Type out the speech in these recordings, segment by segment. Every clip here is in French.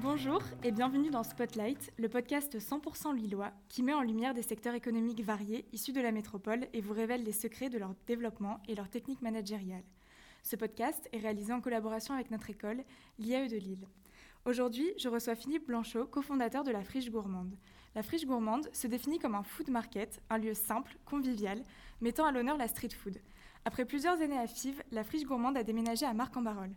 Bonjour et bienvenue dans Spotlight, le podcast 100% lillois qui met en lumière des secteurs économiques variés issus de la métropole et vous révèle les secrets de leur développement et leurs techniques managériales. Ce podcast est réalisé en collaboration avec notre école, l'IAE de Lille. Aujourd'hui, je reçois Philippe Blanchot, cofondateur de la Friche Gourmande. La Friche Gourmande se définit comme un food market, un lieu simple, convivial, mettant à l'honneur la street food. Après plusieurs années à Fives, la Friche Gourmande a déménagé à Marc-en-Barœul.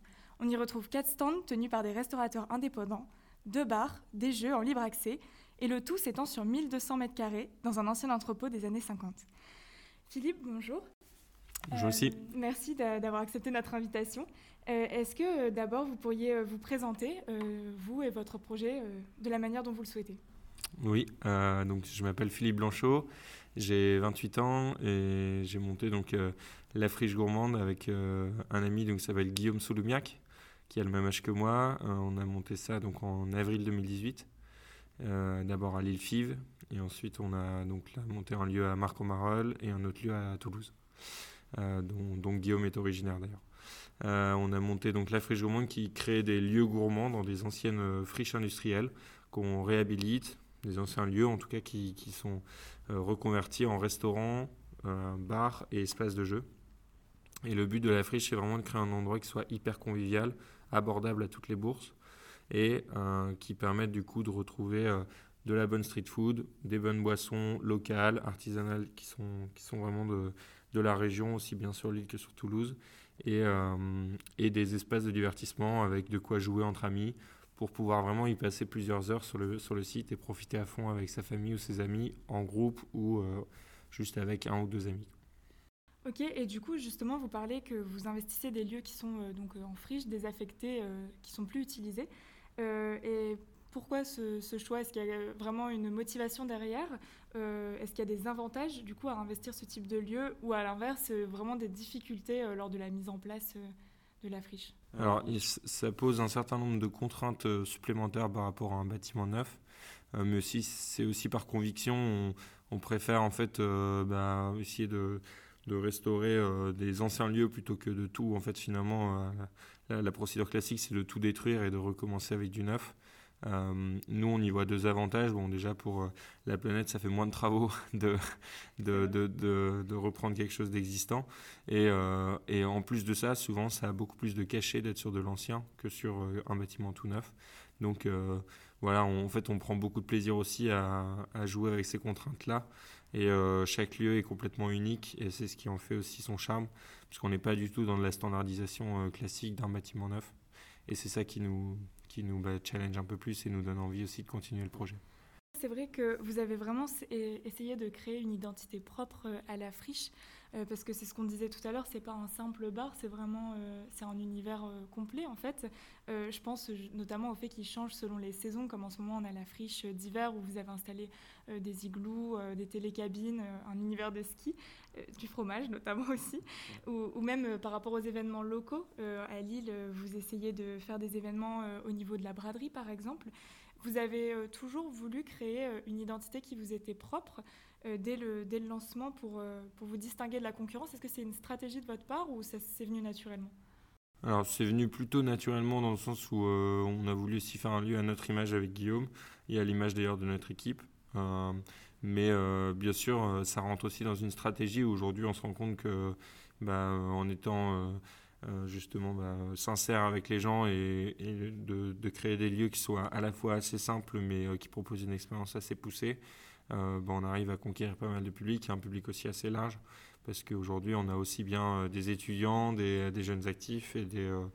On y retrouve quatre stands tenus par des restaurateurs indépendants, deux bars, des jeux en libre accès, et le tout s'étend sur 1200 mètres carrés dans un ancien entrepôt des années 50. Philippe, bonjour. Bonjour aussi. Euh, merci d'avoir accepté notre invitation. Euh, est-ce que euh, d'abord vous pourriez vous présenter, vous et votre projet, de la manière dont vous le souhaitez? Oui, donc je m'appelle Philippe Blanchot, j'ai 28 ans et j'ai monté donc la friche gourmande avec un ami donc qui s'appelle Guillaume Souloumiac qui a le même âge que moi. Euh, on a monté ça donc en avril 2018. Euh, d'abord à l'île Five et ensuite on a donc monté un lieu à Marc-en-Marolles et un autre lieu à Toulouse, euh, dont, Guillaume est originaire d'ailleurs. on a monté donc la friche gourmande qui crée des lieux gourmands dans des anciennes friches industrielles qu'on réhabilite, des anciens lieux en tout cas qui, qui sont reconvertis en restaurants, bars et espaces de jeu. Et le but de la friche, c'est vraiment de créer un endroit qui soit hyper convivial, abordable à toutes les bourses et euh, qui permette du coup de retrouver euh, de la bonne street food, des bonnes boissons locales, artisanales qui sont, qui sont vraiment de, de la région, aussi bien sur l'île que sur Toulouse, et, euh, et des espaces de divertissement avec de quoi jouer entre amis pour pouvoir vraiment y passer plusieurs heures sur le, sur le site et profiter à fond avec sa famille ou ses amis en groupe ou juste avec un ou deux amis. Ok, et du coup, justement, vous parlez que vous investissez des lieux qui sont euh, donc euh, en friche, désaffectés, euh, qui sont plus utilisés. et pourquoi ce, choix? Est-ce qu'il y a vraiment une motivation derrière? Est-ce qu'il y a des avantages du coup à investir ce type de lieu? Ou à l'inverse vraiment des difficultés lors de la mise en place de la friche? Alors ça pose un certain nombre de contraintes supplémentaires par rapport à un bâtiment neuf, mais aussi c'est aussi par conviction. On, préfère en fait bah, essayer de de restaurer euh, des anciens lieux plutôt que de tout. En fait, finalement, euh, la, procédure classique, c'est de tout détruire et de recommencer avec du neuf. Euh, nous, on y voit deux avantages. Bon, déjà, pour la planète, ça fait moins de travaux de, de, de, de, reprendre quelque chose d'existant. Et, et, en plus de ça, souvent, ça a beaucoup plus de cachet d'être sur de l'ancien que sur un bâtiment tout neuf. Donc, voilà, en fait, on prend beaucoup de plaisir aussi à, à jouer avec ces contraintes-là. Et euh, chaque lieu est complètement unique et c'est ce qui en fait aussi son charme, puisqu'on n'est pas du tout dans de la standardisation euh, classique d'un bâtiment neuf. Et c'est ça qui nous, qui nous bah, challenge un peu plus et nous donne envie aussi de continuer le projet. C'est vrai que vous avez vraiment essayé de créer une identité propre euh, à la friche. Euh, parce que c'est ce qu'on disait tout à l'heure, c'est pas un simple bar, c'est vraiment euh, c'est un univers euh, complet en fait. je pense notamment au fait qu'il change selon les saisons, comme en ce moment on a la friche d'hiver où vous avez installé des igloos, des télécabines, un univers de ski, du fromage notamment aussi, ou, ou même par rapport aux événements locaux. à Lille, vous essayez de faire des événements au niveau de la braderie par exemple. Vous avez toujours voulu créer une identité qui vous était propre. Euh, dès, le, dès le lancement pour, euh, pour vous distinguer de la concurrence. Est-ce que c'est une stratégie de votre part ou c'est venu naturellement? Alors c'est venu plutôt naturellement dans le sens où euh, on a voulu aussi faire un lieu à notre image avec Guillaume et à l'image d'ailleurs de notre équipe. mais bien sûr, ça rentre aussi dans une stratégie. Où aujourd'hui on se rend compte que bah, en étant justement bah, sincère avec les gens et, de, de, créer des lieux qui soient à la fois assez simples mais qui proposent une expérience assez poussée, ben, on arrive à conquérir pas mal de public, un public aussi assez large, parce qu'aujourd'hui on a aussi bien euh, des étudiants, des, jeunes actifs et des, euh,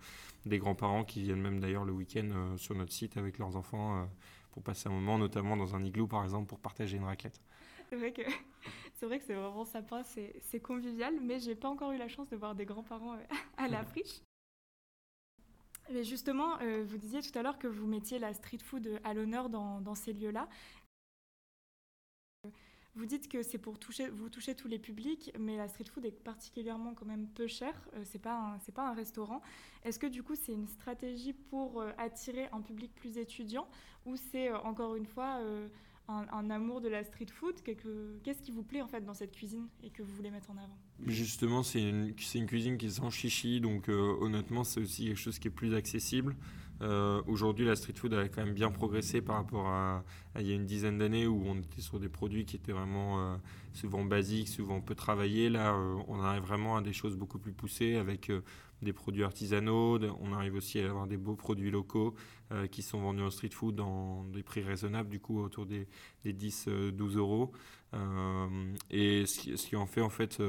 des grands-parents qui viennent même d'ailleurs le week-end sur notre site avec leurs enfants pour passer un moment, notamment dans un igloo par exemple, pour partager une raclette. C'est vrai que c'est vrai que c'est vraiment sympa, c'est convivial, mais j'ai pas encore eu la chance de voir des grands-parents à la friche. Mais justement, vous disiez tout à l'heure que vous mettiez la street food à l'honneur dans, dans, ces lieux-là. Vous dites que c'est pour toucher, vous toucher tous les publics, mais la street food est particulièrement quand même peu chère. Euh, c'est pas c'est pas un restaurant. Est-ce que du coup c'est une stratégie pour euh, attirer un public plus étudiant ou c'est euh, encore une fois un, amour de la street food. Qu'est-ce qui vous plaît en fait dans cette cuisine et que vous voulez mettre en avant? Justement, c'est une, cuisine qui est sans chichi, donc honnêtement, c'est aussi quelque chose qui est plus accessible. Euh, aujourd'hui, la street food a quand même bien progressé par rapport à, il y a une dizaine d'années où on était sur des produits qui étaient vraiment euh, souvent basiques, souvent peu travaillés. Là, euh, on arrive vraiment à des choses beaucoup plus poussées avec des produits artisanaux. On arrive aussi à avoir des beaux produits locaux qui sont vendus en street food dans des prix raisonnables, du coup autour des, des 10-12 euros. et ce qui, en fait en fait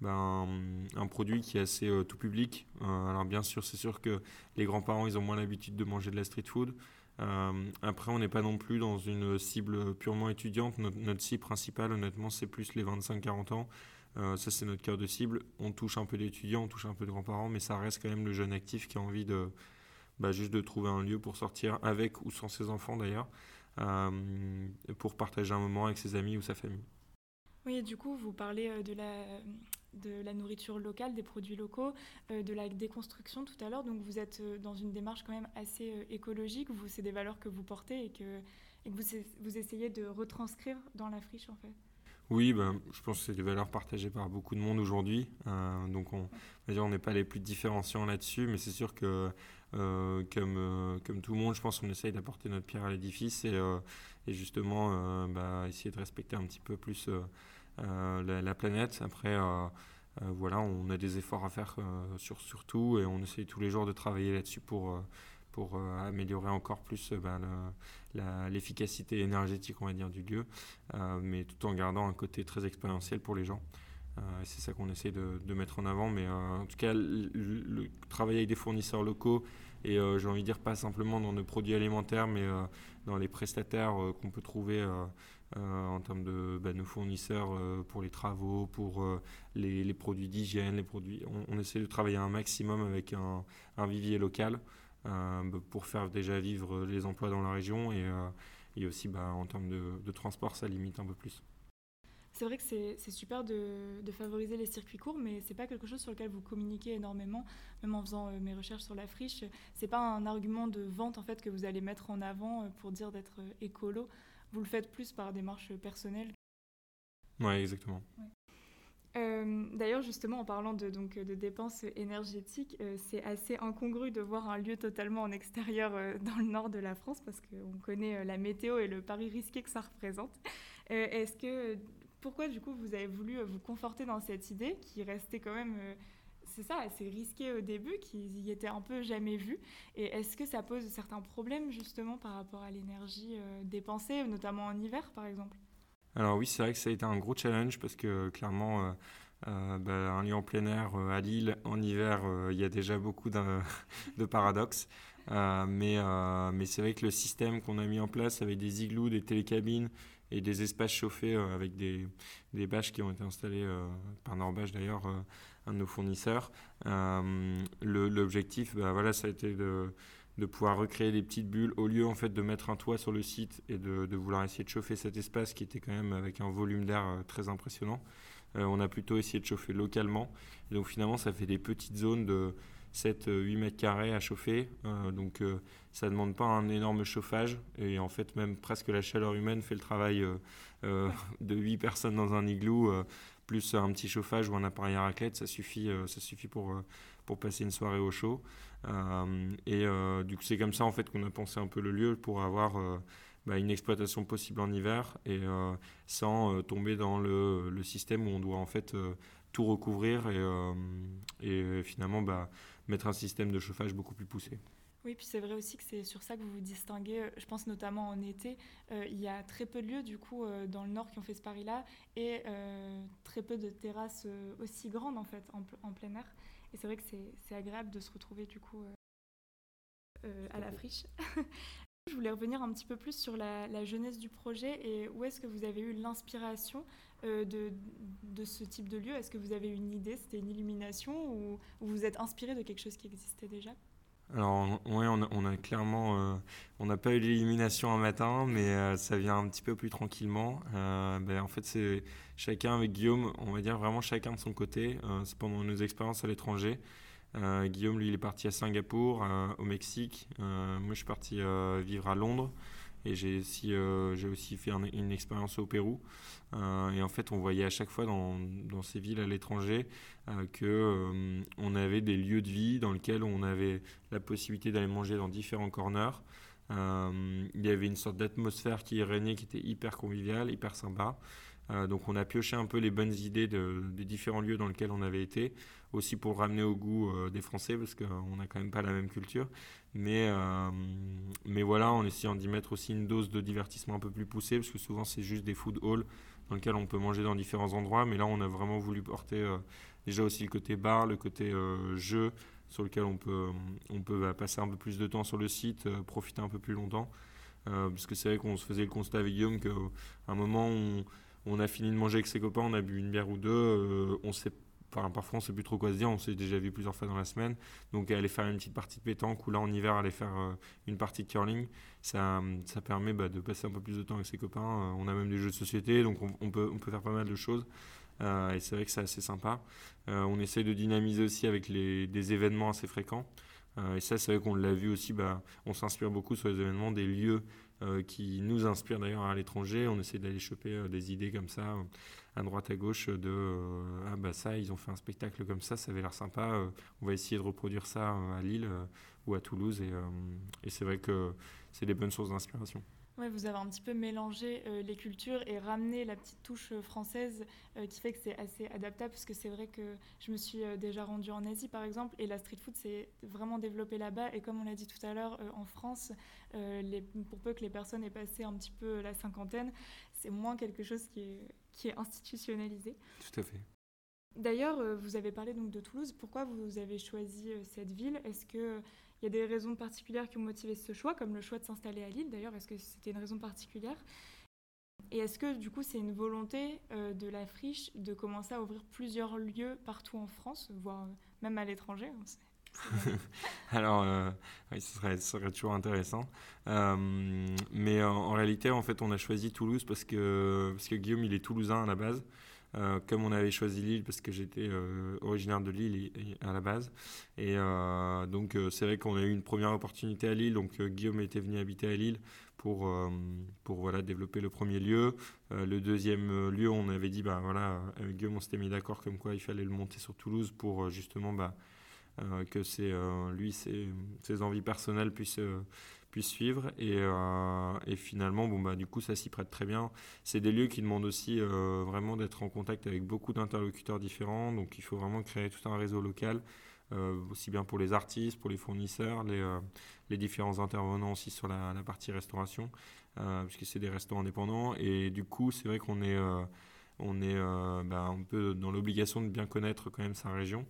ben, un produit qui est assez euh, tout public. Euh, alors bien sûr, c'est sûr que les grands-parents, ils ont moins l'habitude de manger de la street food. Euh, après, on n'est pas non plus dans une cible purement étudiante. Notre, cible principale, honnêtement, c'est plus les 25-40 ans. Ça, c'est notre cœur de cible. On touche un peu d'étudiants, on touche un peu de grands-parents, mais ça reste quand même le jeune actif qui a envie de bah, juste de trouver un lieu pour sortir avec ou sans ses enfants d'ailleurs, pour partager un moment avec ses amis ou sa famille. Oui, et du coup, vous parlez de la, de la nourriture locale, des produits locaux, euh, de la déconstruction tout à l'heure. Donc vous êtes euh, dans une démarche quand même assez euh, écologique. Vous, c'est des valeurs que vous portez et que, vous, essayez de retranscrire dans la friche en fait. Oui, ben, je pense que c'est des valeurs partagées par beaucoup de monde aujourd'hui. donc on on n'est pas les plus différenciants là-dessus, mais c'est sûr que comme, comme tout le monde, je pense qu'on essaye d'apporter notre pierre à l'édifice et, et, justement bah, essayer de respecter un petit peu plus euh, la, planète. Après, euh, euh, voilà, on a des efforts à faire sur, sur tout et on essaye tous les jours de travailler là-dessus pour pour améliorer encore plus ben, l'efficacité énergétique on va dire du lieu mais tout en gardant un côté très expérientiel pour les gens c'est ça qu'on essaie de, mettre en avant mais en tout cas le, le, travailler avec des fournisseurs locaux et j'ai envie de dire pas simplement dans nos produits alimentaires mais dans les prestataires qu'on peut trouver euh, en termes de bah, nos fournisseurs euh, pour les travaux, pour euh, les, produits d'hygiène, les produits. On, essaie de travailler un maximum avec un, vivier local pour faire déjà vivre les emplois dans la région et, et aussi bah, en termes de, transport, ça limite un peu plus. C'est vrai que c'est super de, de, favoriser les circuits courts, mais c'est pas quelque chose sur lequel vous communiquez énormément. Même en faisant mes recherches sur la friche, c'est pas un argument de vente en fait que vous allez mettre en avant pour dire d'être écolo vous le faites plus par démarche personnelle. Oui, exactement. Euh, d'ailleurs, justement, en parlant de, donc, de dépenses énergétiques, euh, c'est assez incongru de voir un lieu totalement en extérieur euh, dans le nord de la France parce qu'on connaît la météo et le pari risqué que ça représente. Est-ce que pourquoi du coup vous avez voulu vous conforter dans cette idée qui restait quand même c'est ça, assez risqué au début, qu'ils y étaient un peu jamais vus. Et est-ce que ça pose certains problèmes justement par rapport à l'énergie dépensée, notamment en hiver par exemple? Alors oui, c'est vrai que ça a été un gros challenge parce que clairement, euh, euh, bah, un lieu en plein air à Lille en hiver, il y a déjà beaucoup de paradoxes. mais c'est vrai que le système qu'on a mis en place avec des igloos, des télécabines et des espaces chauffés avec des, des bâches qui ont été installées par Norbâche d'ailleurs un de nos fournisseurs. Euh, L'objectif, bah, voilà, ça a été de, de, pouvoir recréer des petites bulles au lieu en fait de mettre un toit sur le site et de, vouloir essayer de chauffer cet espace qui était quand même avec un volume d'air euh, très impressionnant. Euh, on a plutôt essayé de chauffer localement. Et donc finalement, ça fait des petites zones de 7-8 mètres carrés à chauffer. donc ça ne demande pas un énorme chauffage. Et en fait, même presque la chaleur humaine fait le travail de 8 personnes dans un igloo plus un petit chauffage ou un appareil à raclette, ça suffit, euh, ça suffit pour, euh, pour passer une soirée au chaud. Euh, et du coup, c'est comme ça en fait qu'on a pensé un peu le lieu pour avoir bah, une exploitation possible en hiver et sans tomber dans le, système où on doit en fait tout recouvrir et, finalement bah, mettre un système de chauffage beaucoup plus poussé. Oui, puis c'est vrai aussi que c'est sur ça que vous vous distinguez. Euh, je pense notamment en été, euh, il y a très peu de lieux du coup euh, dans le nord qui ont fait ce pari-là et très peu de terrasses aussi grandes en fait en, plein air. Et c'est vrai que c'est agréable de se retrouver du coup à la friche. Je voulais revenir un petit peu plus sur la, jeunesse du projet et où est-ce que vous avez eu l'inspiration de, de, ce type de lieu? Est-ce que vous avez une idée? C'était une illumination ou, ou vous êtes inspiré de quelque chose qui existait déjà? Alors, on a, clairement, euh, on n'a pas eu l'élimination un matin, mais euh, ça vient un petit peu plus tranquillement. Euh, ben, en fait, c'est chacun avec Guillaume, on va dire vraiment chacun de son côté. c'est pendant nos expériences à l'étranger. Guillaume, lui, il est parti à Singapour, au Mexique. moi, je suis parti vivre à Londres. Et j'ai aussi, j'ai aussi fait une expérience au Pérou. et en fait, on voyait à chaque fois dans, ces villes à l'étranger que on avait des lieux de vie dans lesquels on avait la possibilité d'aller manger dans différents corners. il y avait une sorte d'atmosphère qui régnait qui était hyper conviviale, hyper sympa. Euh, donc on a pioché un peu les bonnes idées des différents lieux dans lesquels on avait été, aussi pour ramener au goût euh, des Français, parce qu'on n'a quand même pas la même culture. Mais, euh, mais voilà, en essayant d'y mettre aussi une dose de divertissement un peu plus poussée, parce que souvent c'est juste des food halls dans lesquels on peut manger dans différents endroits. Mais là, on a vraiment voulu porter déjà aussi le côté bar, le côté jeu, sur lequel on peut, on peut bah, passer un peu plus de temps sur le site, profiter un peu plus longtemps. parce que c'est vrai qu'on se faisait le constat avec Guillaume qu'à un moment, on on a fini de manger avec ses copains, on a bu une bière ou deux, euh, on sait parfois on sait plus trop quoi se dire, on s'est déjà vu plusieurs fois dans la semaine. Donc aller faire une petite partie de pétanque ou là en hiver aller faire euh, une partie de curling, ça, ça permet bah, de passer un peu plus de temps avec ses copains. Euh, on a même des jeux de société, donc on, peut, on peut faire pas mal de choses. et c'est vrai que c'est assez sympa. on essaie de dynamiser aussi avec des événements assez fréquents. et ça, c'est vrai qu'on l'a vu aussi, bah, on s'inspire beaucoup sur les événements des lieux euh, qui nous inspire d'ailleurs à l'étranger. On essaie d'aller choper euh, des idées comme ça, euh, à droite à gauche, de ah bah ça, ils ont fait un spectacle comme ça, ça avait l'air sympa. on va essayer de reproduire ça à Lille ou à Toulouse. Et, et c'est vrai que c'est des bonnes sources d'inspiration vous avez un petit peu mélangé euh, les cultures et ramené la petite touche euh, française euh, qui fait que c'est assez adaptable parce que c'est vrai que je me suis déjà rendue en Asie par exemple et la street food s'est vraiment développée là-bas et comme on l'a dit tout à l'heure en France, les, pour peu que les personnes aient passé un petit peu la cinquantaine, c'est moins quelque chose qui est, qui est institutionnalisé. Tout à fait. D'ailleurs, vous avez parlé donc de Toulouse. Pourquoi vous avez choisi cette ville? Est-ce que il y a des raisons particulières qui ont motivé ce choix, comme le choix de s'installer à Lille d'ailleurs. Est-ce que c'était une raison particulière Et est-ce que du coup c'est une volonté euh, de la friche de commencer à ouvrir plusieurs lieux partout en France, voire euh, même à l'étranger hein, Alors, euh, oui, ce serait, toujours intéressant. mais en, réalité, en fait, on a choisi Toulouse parce que, parce que Guillaume, il est toulousain à la base. Euh, comme on avait choisi Lille parce que j'étais euh, originaire de Lille à la base. Et euh, donc c'est vrai qu'on a eu une première opportunité à Lille. Donc Guillaume était venu habiter à Lille pour, pour voilà, développer le premier lieu. le deuxième lieu, on avait dit, bah, voilà, avec Guillaume, on s'était mis d'accord comme quoi il fallait le monter sur Toulouse pour justement bah, que c'est, lui, ses, ses, envies personnelles puissent puisse suivre. Et, euh, et, finalement, bon, bah, du coup, ça s'y prête très bien. C'est des lieux qui demandent aussi euh, vraiment d'être en contact avec beaucoup d'interlocuteurs différents. Donc, il faut vraiment créer tout un réseau local, euh, aussi bien pour les artistes, pour les fournisseurs, les, les différents intervenants aussi sur la, partie restauration, puisque c'est des restaurants indépendants. Et du coup, c'est vrai qu'on est, on est bah, un peu dans l'obligation de bien connaître quand même sa région.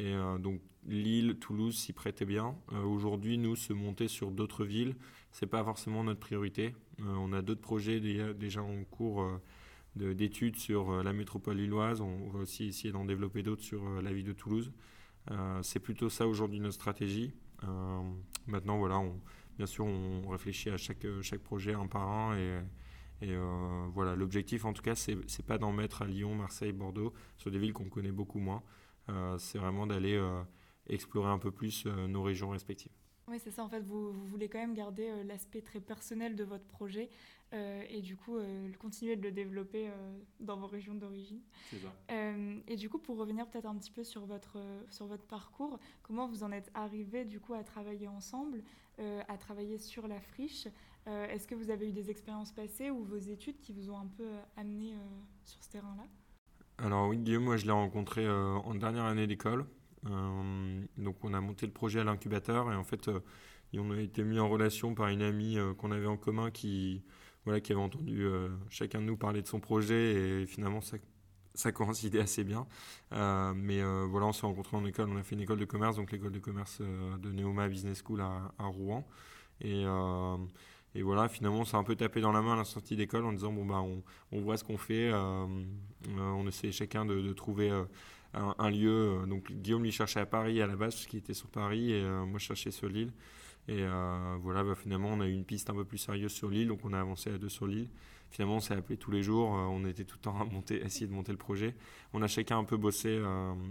Et euh, donc Lille, Toulouse s'y prêtaient bien. Euh, aujourd'hui, nous, se monter sur d'autres villes, c'est pas forcément notre priorité. Euh, on a d'autres projets déjà, en cours d'études sur la métropole lilloise. On va aussi essayer d'en développer d'autres sur la ville de Toulouse. c'est plutôt ça aujourd'hui notre stratégie. maintenant, voilà, bien sûr, on réfléchit à chaque, projet un par un et, voilà, l'objectif en tout cas, c'est pas d'en mettre à Lyon, Marseille, Bordeaux, sur des villes qu'on connaît beaucoup moins. Euh, c'est vraiment d'aller euh, explorer un peu plus euh, nos régions respectives. Oui, c'est ça. En fait, vous, voulez quand même garder l'aspect très personnel de votre projet et du coup continuer de le développer dans vos régions d'origine. C'est ça. et du coup, pour revenir peut-être un petit peu sur votre, sur votre parcours, comment vous en êtes arrivé du coup à travailler ensemble, à travailler sur la friche? Est-ce que vous avez eu des expériences passées ou vos études qui vous ont un peu amené sur ce terrain-là? Alors oui, Guillaume, moi je l'ai rencontré euh, en dernière année d'école. Euh, donc on a monté le projet à l'incubateur et en fait euh, on a été mis en relation par une amie qu'on avait en commun qui, voilà, qui avait entendu chacun de nous parler de son projet et finalement ça, ça coïncidait assez bien. mais voilà, on s'est rencontrés en école, on a fait une école de commerce, donc l'école de commerce de Neoma Business School à, Rouen. Et voilà, finalement, on s'est un peu tapé dans la main à la sortie d'école en disant bon, bah, on, voit ce qu'on fait, on essaie chacun de, trouver euh, un, lieu. Donc, Guillaume lui cherchait à Paris à la base, parce qu'il était sur Paris, et moi je cherchais sur l'île. Et voilà, bah, finalement, on a eu une piste un peu plus sérieuse sur l'île, donc on a avancé à deux sur l'île. finalement, on s'est appelé tous les jours. on était tout le temps à, monter, essayer de monter le projet. On a chacun un peu bossé.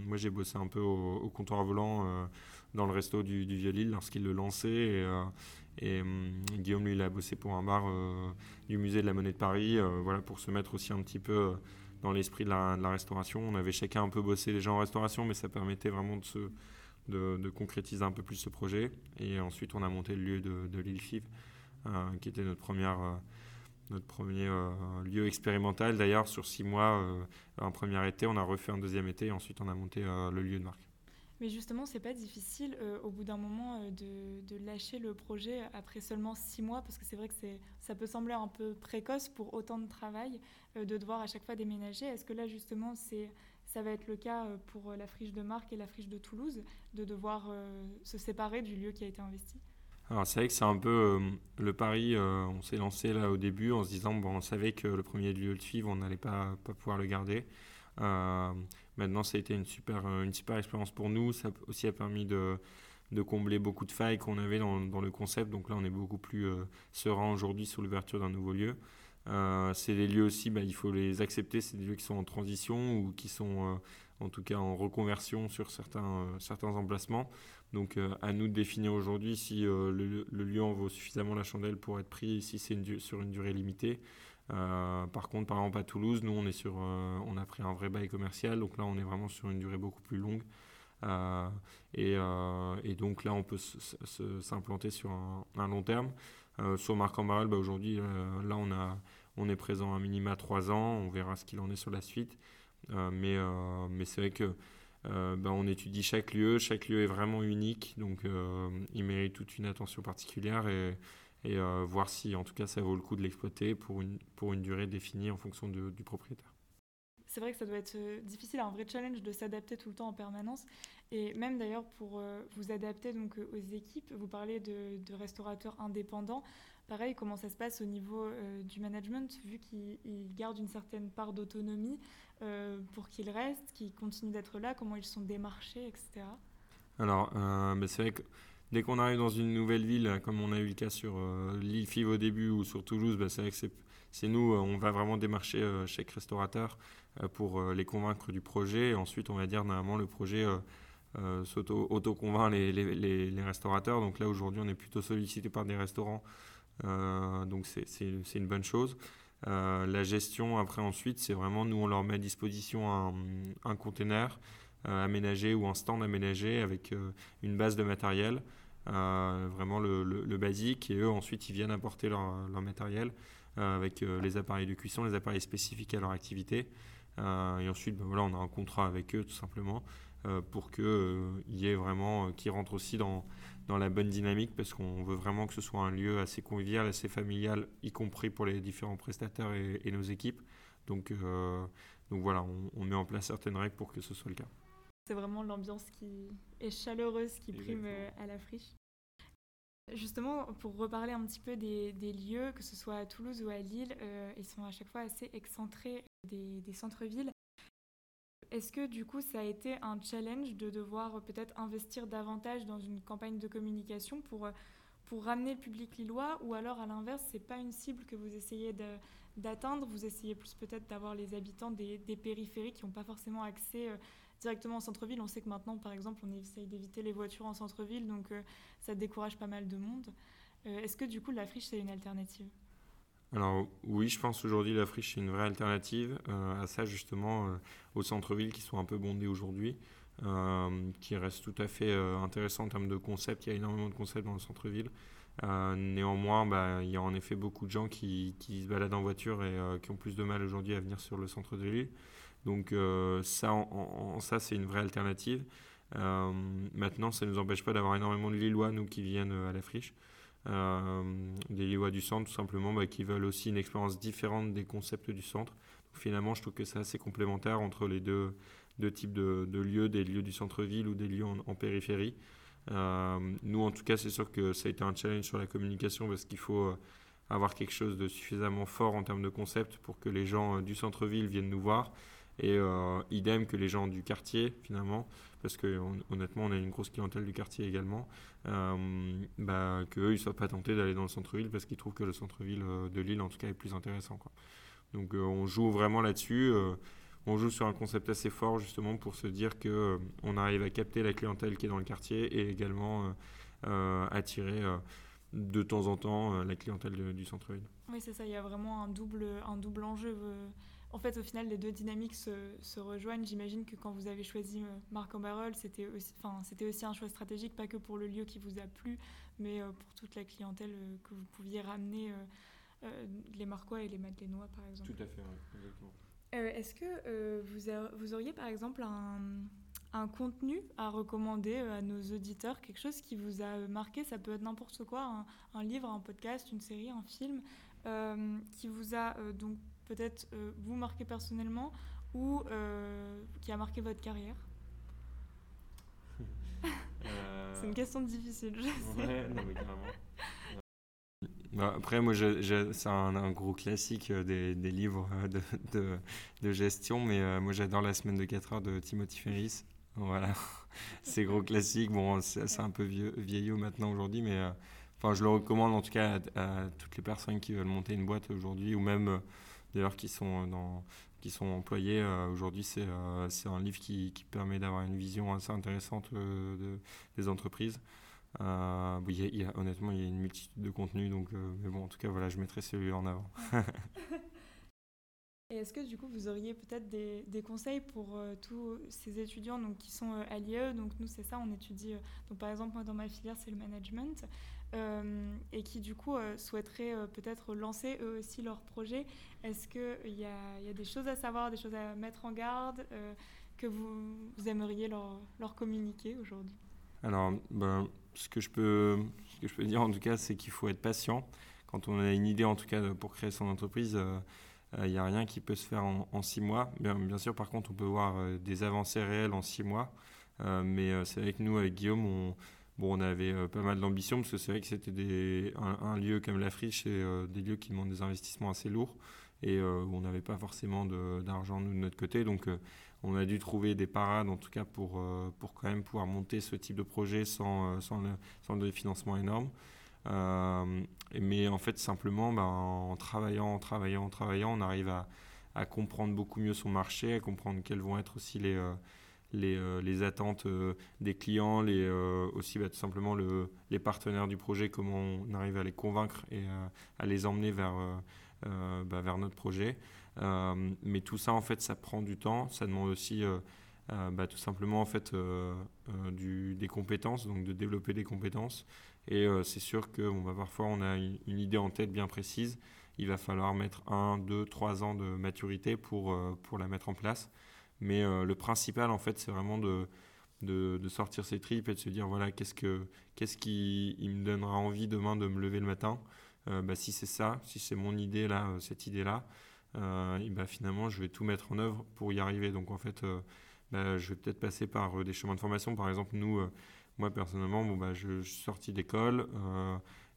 moi, j'ai bossé un peu au, comptoir volant dans le resto du, Vieux-Lille lorsqu'il le lançait. Et, hum, Guillaume, lui, a bossé pour un bar du musée de la Monnaie de Paris, voilà, pour se mettre aussi un petit peu dans l'esprit de la, restauration. On avait chacun un peu bossé déjà en restauration, mais ça permettait vraiment de, se, de, concrétiser un peu plus ce projet. Et ensuite, on a monté le lieu de, l'île Five, euh, qui était notre, euh, premier euh, lieu expérimental. D'ailleurs, sur six mois, un premier été, on a refait un deuxième été, et ensuite on a monté le lieu de marque. Mais justement, c'est pas difficile au bout d'un moment de, de, lâcher le projet après seulement six mois, parce que c'est vrai que ça peut sembler un peu précoce pour autant de travail. Euh, de devoir à chaque fois déménager. Est-ce que là, justement, ça va être le cas euh, pour la friche de Marc et la friche de Toulouse, de devoir euh, se séparer du lieu qui a été investi? Alors c'est vrai que c'est un peu le pari, on s'est lancé là au début en se disant, bon, on savait que le premier lieu de suivre, on n'allait pas, pas pouvoir le garder. Maintenant, ça a été une super, une super expérience pour nous. Ça aussi a permis de, combler beaucoup de failles qu'on avait dans, le concept. Donc là, on est beaucoup plus serein aujourd'hui sur l'ouverture d'un nouveau lieu. Euh, c'est des lieux aussi, bah, il faut les accepter, c'est des lieux qui sont en transition ou qui sont euh, en tout cas en reconversion sur certains, euh, certains emplacements. Donc à nous de définir aujourd'hui si le, lieu en vaut suffisamment la chandelle pour être pris, si c'est sur une durée limitée. Par contre, par exemple à Toulouse, nous on est sur, on a pris un vrai bail commercial, donc là on est vraiment sur une durée beaucoup plus longue. Et, et, donc là on peut s'implanter sur un, long terme. sur Marc en bah, aujourd'hui, là on a on est présent à minima 3 ans, on verra ce qu'il en est sur la suite. Euh, mais euh, c'est vrai que euh, ben, on étudie chaque lieu, chaque lieu est vraiment unique, donc il mérite toute une attention particulière et voir si en tout cas ça vaut le coup de l'exploiter pour une, pour une durée définie en fonction du propriétaire. C'est vrai que ça doit être difficile, un vrai challenge de s'adapter tout le temps en permanence. Et même d'ailleurs pour vous adapter donc aux équipes, vous parlez de, de restaurateurs indépendants. Pareil, comment ça se passe au niveau euh, du management, vu qu'ils gardent une certaine part d'autonomie euh, pour qu'ils restent, qu'ils continuent d'être là, comment ils sont démarchés, etc. Alors, euh, c'est vrai que dès qu'on arrive dans une nouvelle ville, comme on a eu le cas sur l'île Five au début ou sur Toulouse, bah, c'est vrai que c'est nous, on va vraiment démarcher chaque restaurateur pour les convaincre du projet. Et ensuite, on va dire, normalement, le projet s'auto-convainc les, restaurateurs. Donc là, aujourd'hui, on est plutôt sollicité par des restaurants euh, donc c'est une bonne chose. Euh, la gestion, après, ensuite, c'est vraiment nous, on leur met à disposition un, container euh, aménagé ou un stand aménagé avec une base de matériel, vraiment le, basique, et eux, ensuite, ils viennent apporter leur, matériel avec les appareils de cuisson, les appareils spécifiques à leur activité. et ensuite, ben voilà, on a un contrat avec eux, tout simplement, pour qu'il y ait vraiment, qui rentre aussi dans dans la bonne dynamique parce qu'on veut vraiment que ce soit un lieu assez convivial, assez familial, y compris pour les différents prestataires et, nos équipes. Donc, euh, donc voilà, on, met en place certaines règles pour que ce soit le cas. C'est vraiment l'ambiance qui est chaleureuse qui prime euh, à la friche. Justement, pour reparler un petit peu des, lieux, que ce soit à Toulouse ou à Lille, euh, ils sont à chaque fois assez excentrés des, des centres-villes. Est-ce que du coup ça a été un challenge de devoir peut-être investir davantage dans une campagne de communication pour, pour ramener le public lillois ou alors à l'inverse c'est pas une cible que vous essayez d'atteindre, vous essayez plus peut-être d'avoir les habitants des, des périphéries qui n'ont pas forcément accès euh, directement au centre-ville. On sait que maintenant par exemple on essaye d'éviter les voitures en centre-ville donc euh, ça décourage pas mal de monde. Euh, est-ce que du coup la friche c'est une alternative? Alors oui, je pense aujourd'hui la friche est une vraie alternative euh, à ça justement euh, au centre-ville qui sont un peu bondés aujourd'hui, qui reste tout à fait intéressant en termes de concept. Il y a énormément de concepts dans le centre-ville. néanmoins, bah, il y a en effet beaucoup de gens qui, qui se baladent en voiture et qui ont plus de mal aujourd'hui à venir sur le centre de l'île. Donc ça, en, ça c'est une vraie alternative. maintenant, ça ne nous empêche pas d'avoir énormément de Lillois, nous, qui viennent à la friche. Euh, des Lillois du centre tout simplement bah, qui veulent aussi une expérience différente des concepts du centre. finalement, je trouve que c'est assez complémentaire entre les deux, types de, lieux, des lieux du centre-ville ou des lieux en, périphérie. Euh, nous, en tout cas, c'est sûr que ça a été un challenge sur la communication parce qu'il faut euh, avoir quelque chose de suffisamment fort en termes de concept pour que les gens du centre-ville viennent nous voir. Et idem que les gens du quartier, finalement, parce que honnêtement, on a une grosse clientèle du quartier également, bah, qu'eux, ils ne soient pas tentés d'aller dans le centre-ville parce qu'ils trouvent que le centre-ville de Lille, en tout cas, est plus intéressant. Donc on joue vraiment là-dessus on joue sur un concept assez fort justement pour se dire euh, on arrive à capter la clientèle qui est dans le quartier et également euh, euh, attirer de temps en temps la clientèle du centre-ville. Oui, c'est ça, il y a vraiment un double, un double enjeu. En fait, au final, les deux dynamiques se, rejoignent. J'imagine que quand vous avez choisi Marc en Barrel, c'était aussi, c'était aussi un choix stratégique, pas que pour le lieu qui vous a plu, mais pour toute la clientèle que vous pouviez ramener, les Marquois et les Madeleinois, par exemple. Tout à fait, exactement. Euh, est-ce que euh, vous, vous, auriez par exemple un, contenu à recommander euh, à nos auditeurs, quelque chose qui vous a marqué? Ça peut être n'importe quoi, un, livre, un podcast, une série, un film, qui vous a donc peut-être vous marqué personnellement ou qui a marqué votre carrière C'est une question difficile, je sais. Ouais, non, mais carrément. Bah, après, moi, c'est un, gros classique euh, des, des livres euh, de, de, de, gestion, mais euh, moi, j'adore La semaine de 4 heures de Timothy Ferris. Voilà, c'est gros classique. Bon, c'est un peu vieux, vieillot maintenant aujourd'hui, mais enfin, je le recommande en tout cas à, toutes les personnes qui veulent monter une boîte aujourd'hui, ou même d'ailleurs qui sont dans qui sont employés aujourd'hui, c'est un livre qui, qui permet d'avoir une vision assez intéressante de, des entreprises. Euh, honnêtement, il y a une multitude de contenus, donc, euh, mais bon, en tout cas, voilà, je mettrai celui-là en avant. Et est-ce que du coup, vous auriez peut-être des, conseils pour euh, tous ces étudiants donc, qui sont à l'IE Donc nous, c'est ça, on étudie, donc, par exemple, moi, dans ma filière, c'est le management, et qui du coup souhaiteraient peut-être lancer eux aussi leur projet. Est-ce qu'il y a, y a, des choses à savoir, des choses à mettre en garde que vous, vous aimeriez leur, communiquer aujourd'hui? Alors, ben, ce, que je peux, ce que je peux dire en tout cas, c'est qu'il faut être patient. Quand on a une idée, en tout cas, pour créer son entreprise, euh, euh, il n'y a rien qui peut se faire en, six mois. Bien, sûr, par contre, on peut voir euh, des avancées réelles en six mois. mais c'est vrai que nous, avec Guillaume, on, bon, on avait pas mal d'ambition parce que c'est vrai que c'était un, lieu comme la friche, c'est des lieux qui demandent des investissements assez lourds et où on n'avait pas forcément d'argent, de notre côté. Donc, on a dû trouver des parades, en tout cas, pour, euh, quand même pouvoir monter ce type de projet euh, sans le financement énorme. Euh, mais en fait, simplement, ben, en travaillant, en travaillant, en travaillant, on arrive à, comprendre beaucoup mieux son marché, à comprendre quelles vont être aussi les, les, les, attentes des clients, les, aussi bah, tout simplement le, les partenaires du projet, comment on arrive à les convaincre et à les emmener vers, bah, vers notre projet. Euh, mais tout ça, en fait, ça prend du temps. Ça demande aussi euh, euh, bah, tout simplement en fait, des compétences, donc de développer des compétences. Et c'est sûr que bon, bah, parfois, on a une, idée en tête bien précise. Il va falloir mettre un, deux, trois ans de maturité pour, pour la mettre en place. Mais le principal, en fait, c'est vraiment de, de, sortir ses tripes et de se dire voilà, qu'est-ce, que, qu'est-ce qui il me donnera envie demain de me lever le matin bah, Si c'est ça, si c'est mon idée là, cette idée-là, euh, et bah, finalement, je vais tout mettre en œuvre pour y arriver. Donc, en fait, euh, bah, je vais peut-être passer par euh, des chemins de formation. Par exemple, nous, moi, personnellement, bon, bah, je, suis sorti d'école.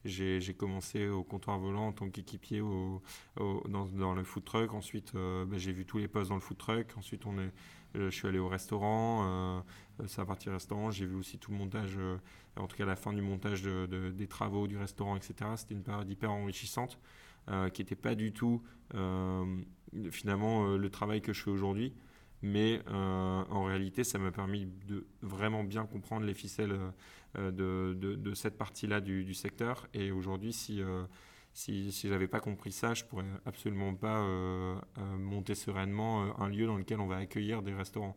j'ai commencé au comptoir volant en tant qu'équipier dans, le food truck. Ensuite, bah, j'ai vu tous les postes dans le food truck. Ensuite, on est, je suis allé au restaurant. c'est à partir restaurant. J'ai vu aussi tout le montage, en tout cas la fin du montage de, des travaux du restaurant, etc. C'était une période hyper enrichissante. Euh, qui n'était pas du tout euh, finalement euh, le travail que je fais aujourd'hui. Mais en réalité, ça m'a permis de vraiment bien comprendre les ficelles de, de, cette partie-là du, secteur. Et aujourd'hui, si, si, si j'avais pas compris ça, je pourrais absolument pas monter sereinement un lieu dans lequel on va accueillir des restaurants.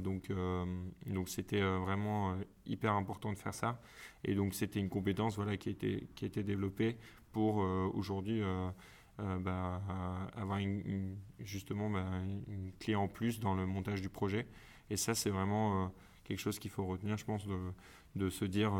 donc, donc c'était vraiment hyper important de faire ça. Et donc, c'était une compétence voilà, qui, a été, qui a été développée pour euh, aujourd'hui euh, euh, bah, avoir justement bah, une clé en plus dans le montage du projet. Et ça, c'est vraiment quelque chose qu'il faut retenir, je pense, de, se dire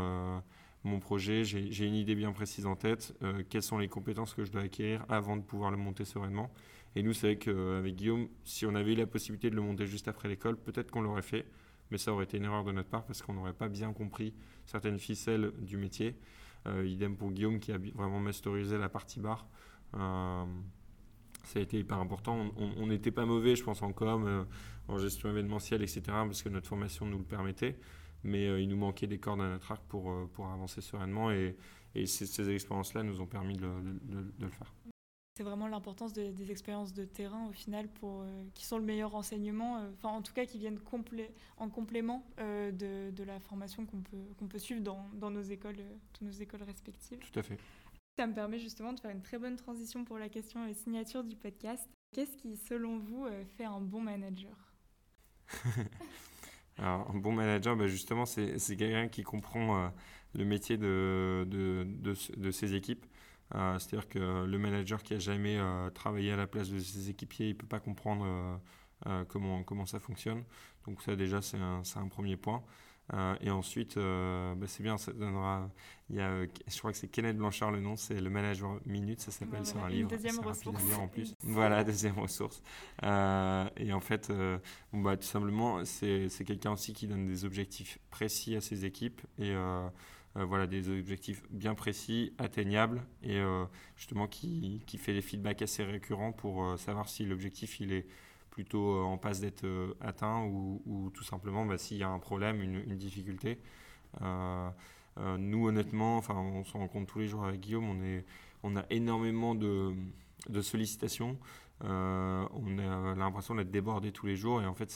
mon projet, j'ai une idée bien précise en tête, quelles sont les compétences que je dois acquérir avant de pouvoir le monter sereinement. Et nous, c'est vrai qu'avec Guillaume, si on avait eu la possibilité de le monter juste après l'école, peut-être qu'on l'aurait fait, mais ça aurait été une erreur de notre part parce qu'on n'aurait pas bien compris certaines ficelles du métier. Euh, idem pour Guillaume qui a vraiment masterisé la partie bar. Euh, ça a été hyper important. On n'était pas mauvais, je pense, en com, en gestion événementielle, etc., parce que notre formation nous le permettait. Mais il nous manquait des cordes à notre arc pour, pour avancer sereinement. Et, et ces, expériences-là nous ont permis de, le faire. C'est vraiment l'importance des expériences de terrain au final pour, euh, qui sont le meilleur renseignement, euh, enfin en tout cas qui viennent en complément euh, de, de, la formation qu'on peut, qu'on peut suivre dans, dans nos, écoles, nos écoles respectives. Tout à fait. Ça me permet justement de faire une très bonne transition pour la question signature du podcast. Qu'est-ce qui, selon vous, fait un bon manager? Alors, un bon manager, bah, justement, c'est quelqu'un qui comprend le métier de, de, de, ses équipes. Euh, c'est-à-dire que le manager qui a jamais euh, travaillé à la place de ses équipiers, il peut pas comprendre euh, comment, comment ça fonctionne. Donc ça déjà, c'est un, un, premier point. Et ensuite, bah, c'est bien, ça donnera. Il y a, je crois que c'est Kenneth Blanchard le nom, c'est le manager minute, ça s'appelle, c'est un livre. Deuxième ressource. en plus. voilà, deuxième ressource. et en fait, bon, bah, tout simplement, c'est quelqu'un aussi qui donne des objectifs précis à ses équipes et euh, voilà, des objectifs bien précis, atteignables et euh, justement qui, qui, fait des feedbacks assez récurrents pour euh, savoir si l'objectif il est plutôt en passe d'être atteint ou, ou, tout simplement bah, s'il y a un problème, une, difficulté. nous, honnêtement, enfin, on se rend compte tous les jours avec Guillaume, on, a énormément de, sollicitations. Euh, on a l'impression d'être débordé tous les jours et en fait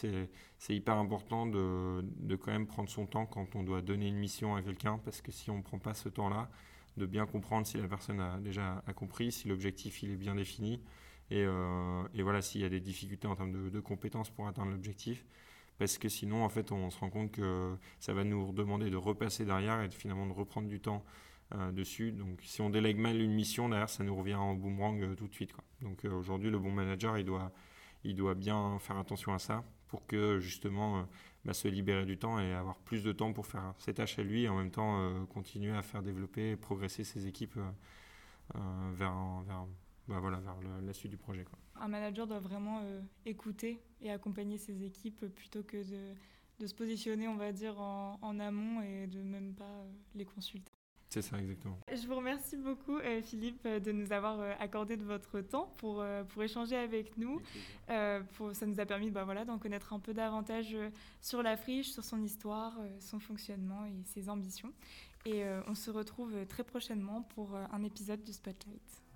c'est hyper important de, de, quand même prendre son temps quand on doit donner une mission à quelqu'un parce que si on ne prend pas ce temps-là, de bien comprendre si la personne a déjà a compris, si l'objectif il est bien défini et, euh, et voilà s'il y a des difficultés en termes de, de compétences pour atteindre l'objectif parce que sinon en fait on se rend compte que ça va nous demander de repasser derrière et finalement de reprendre du temps euh, dessus. Donc si on délègue mal une mission, derrière, ça nous revient en boomerang euh, tout de suite. Donc aujourd'hui, le bon manager, il doit, il doit bien faire attention à ça pour que justement bah, se libérer du temps et avoir plus de temps pour faire ses tâches à lui et en même temps continuer à faire développer et progresser ses équipes vers, vers, bah, voilà, vers la suite du projet. Quoi. Un manager doit vraiment écouter et accompagner ses équipes plutôt que de, de se positionner, on va dire, en, en amont et de même pas les consulter. C'est ça, exactement. Je vous remercie beaucoup, euh, Philippe, euh, de nous avoir euh, accordé de votre temps pour, pour échanger avec nous. pour, ça nous a permis bah, voilà, d'en connaître un peu davantage sur la friche, sur son histoire, son fonctionnement et ses ambitions. Et on se retrouve très prochainement pour un épisode du Spotlight.